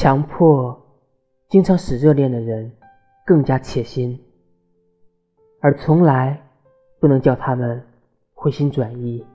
强迫经常使热恋的人更加切心而从来不能叫他们回心转意。